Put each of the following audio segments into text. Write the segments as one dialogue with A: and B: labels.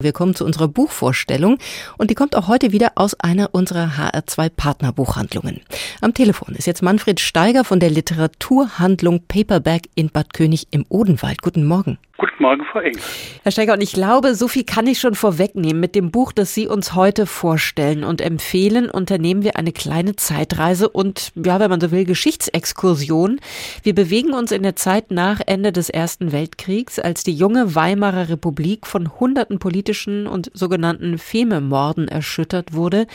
A: Wir kommen zu unserer Buchvorstellung und die kommt auch heute wieder aus einer unserer HR2 Partnerbuchhandlungen. Am Telefon ist jetzt Manfred Steiger von der Literaturhandlung Paperback in Bad König im Odenwald. Guten Morgen.
B: Guten Morgen, Frau Engel.
A: Herr Steiger, und ich glaube, so viel kann ich schon vorwegnehmen. Mit dem Buch, das Sie uns heute vorstellen und empfehlen, unternehmen wir eine kleine Zeitreise und, ja, wenn man so will, Geschichtsexkursion. Wir bewegen uns in der Zeit nach Ende des Ersten Weltkriegs, als die junge Weimarer Republik von hunderten politischen und sogenannten Fememorden erschüttert wurde.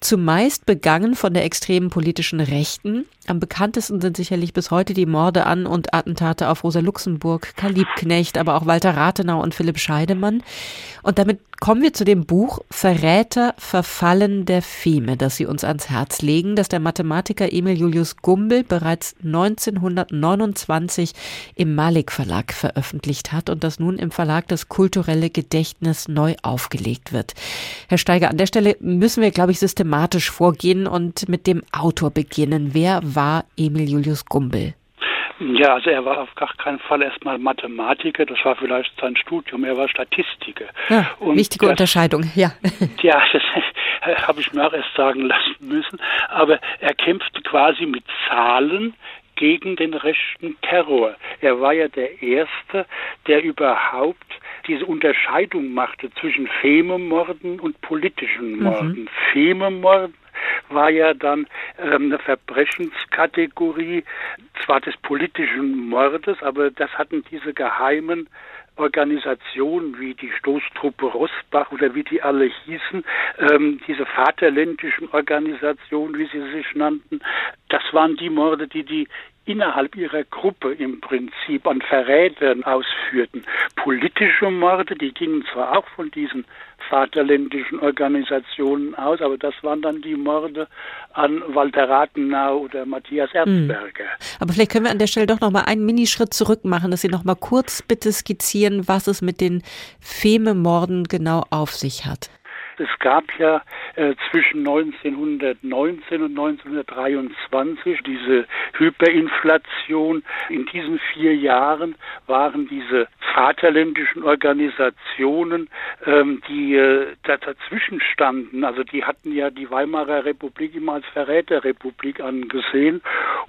A: Zumeist begangen von der extremen politischen Rechten. Am bekanntesten sind sicherlich bis heute die Morde an und Attentate auf Rosa Luxemburg, Karl Liebknecht, aber auch Walter Rathenau und Philipp Scheidemann. Und damit kommen wir zu dem Buch Verräter, Verfallen der Feme, das Sie uns ans Herz legen, das der Mathematiker Emil Julius Gumbel bereits 1929 im Malik Verlag veröffentlicht hat und das nun im Verlag das kulturelle Gedächtnis neu aufgelegt wird. Herr Steiger, an der Stelle müssen wir, glaube ich, systematisch vorgehen und mit dem Autor beginnen. Wer war Emil Julius Gumbel?
B: Ja, also er war auf gar keinen Fall erstmal Mathematiker, das war vielleicht sein Studium, er war Statistiker.
A: Ja, wichtige das, Unterscheidung, ja.
B: Ja, das habe ich mir auch erst sagen lassen müssen, aber er kämpfte quasi mit Zahlen gegen den rechten Terror. Er war ja der Erste, der überhaupt diese Unterscheidung machte zwischen Fememorden und politischen mhm. Morden. Mhm. Fememorden war ja dann ähm, eine Verbrechenskategorie, zwar des politischen Mordes, aber das hatten diese geheimen Organisationen wie die Stoßtruppe Rosbach oder wie die alle hießen, ähm, diese vaterländischen Organisationen, wie sie sich nannten, das waren die Morde, die die innerhalb ihrer Gruppe im Prinzip an Verrätern ausführten. Politische Morde, die gingen zwar auch von diesen vaterländischen Organisationen aus, aber das waren dann die Morde an Walter Rathenau oder Matthias hm. Erzberger.
A: Aber vielleicht können wir an der Stelle doch noch mal einen Minischritt zurück machen, dass Sie noch mal kurz bitte skizzieren, was es mit den Fememorden genau auf sich hat.
B: Es gab ja äh, zwischen 1919 und 1923 diese Hyperinflation. In diesen vier Jahren waren diese vaterländischen Organisationen, ähm, die äh, da dazwischen standen, also die hatten ja die Weimarer Republik immer als Verräterrepublik angesehen.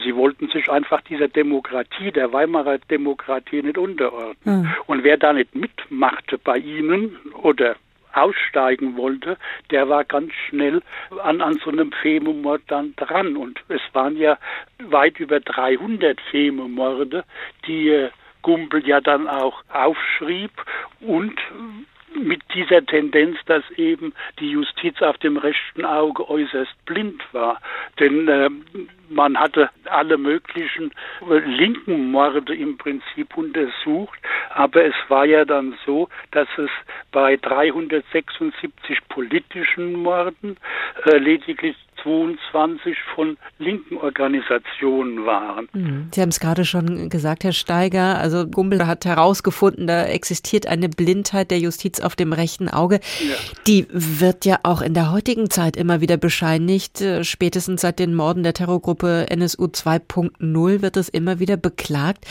B: Sie wollten sich einfach dieser Demokratie, der Weimarer Demokratie nicht unterordnen. Mhm. Und wer da nicht mitmachte bei ihnen oder aussteigen wollte, der war ganz schnell an, an so einem Fememord dann dran. Und es waren ja weit über 300 Fememorde, die äh, Gumpel ja dann auch aufschrieb und mit dieser Tendenz, dass eben die Justiz auf dem rechten Auge äußerst blind war. Denn äh, man hatte alle möglichen äh, linken Morde im Prinzip untersucht, aber es war ja dann so, dass es bei 376 politischen Morden äh, lediglich 22 von linken Organisationen waren.
A: Mhm. Sie haben es gerade schon gesagt, Herr Steiger. Also Gumbel hat herausgefunden, da existiert eine Blindheit der Justiz auf dem rechten Auge. Ja. Die wird ja auch in der heutigen Zeit immer wieder bescheinigt. Äh, spätestens seit den Morden der Terrorgruppe NSU 2.0 wird es immer wieder beklagt.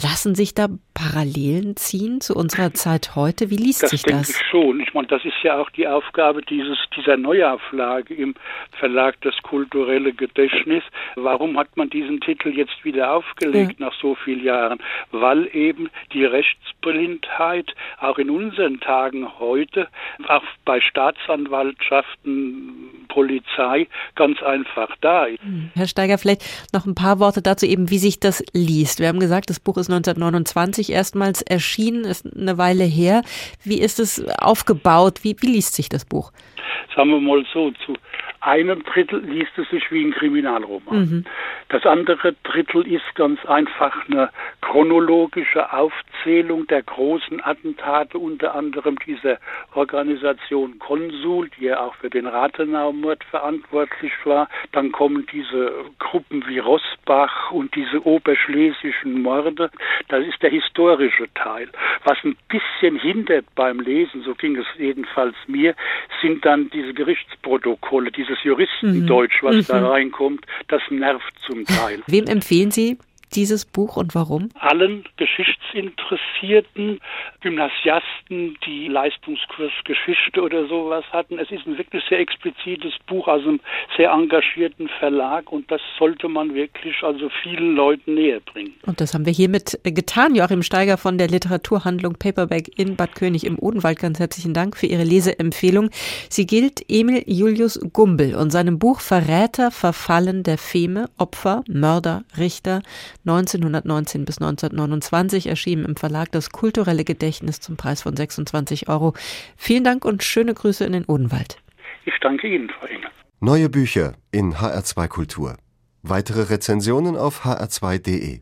A: Lassen sich da Parallelen ziehen zu unserer Zeit heute? Wie liest
B: das
A: sich das?
B: Das denke ich schon. Ich meine, das ist ja auch die Aufgabe dieses, dieser Neuauflage im Verlag Das kulturelle Gedächtnis. Warum hat man diesen Titel jetzt wieder aufgelegt ja. nach so vielen Jahren? Weil eben die Rechtsblindheit auch in unseren Tagen heute, auch bei Staatsanwaltschaften, Polizei, ganz einfach da ist.
A: Hm. Herr Steiger, vielleicht noch ein paar Worte dazu eben, wie sich das liest. Wir haben gesagt, das Buch ist 1929 1990 erstmals erschienen, ist eine Weile her. Wie ist es aufgebaut? Wie, wie liest sich das Buch?
B: Sagen wir mal so, zu einem Drittel liest es sich wie ein Kriminalroman. Mhm. Das andere Drittel ist ganz einfach eine chronologische Aufzählung der großen Attentate, unter anderem dieser Organisation Konsul, die ja auch für den Rathenau-Mord verantwortlich war. Dann kommen diese Gruppen wie Rossbach und diese oberschlesischen Morde. Das ist der historische Teil. Was ein bisschen hindert beim Lesen, so ging es jedenfalls mir, sind dann diese Gerichtsprotokolle, dieses Juristendeutsch, was mhm. da reinkommt, das nervt zum Teil.
A: Wem empfehlen Sie dieses Buch und warum?
B: Allen Geschichtsinteressierten, Gymnasiasten, die Leistungskurs Geschichte oder sowas hatten. Es ist ein wirklich sehr explizites Buch aus einem sehr engagierten Verlag und das sollte man wirklich also vielen Leuten näher bringen.
A: Und das haben wir hiermit getan. Joachim Steiger von der Literaturhandlung Paperback in Bad König im Odenwald. Ganz herzlichen Dank für Ihre Leseempfehlung. Sie gilt Emil Julius Gumbel und seinem Buch Verräter, Verfallen der Feme, Opfer, Mörder, Richter 1919 bis 1929 erschienen im Verlag Das kulturelle Gedächtnis zum Preis von 26 Euro. Vielen Dank und schöne Grüße in den Odenwald.
B: Ich danke Ihnen, Frau Engel.
C: Neue Bücher in HR2 Kultur. Weitere Rezensionen auf hr2.de.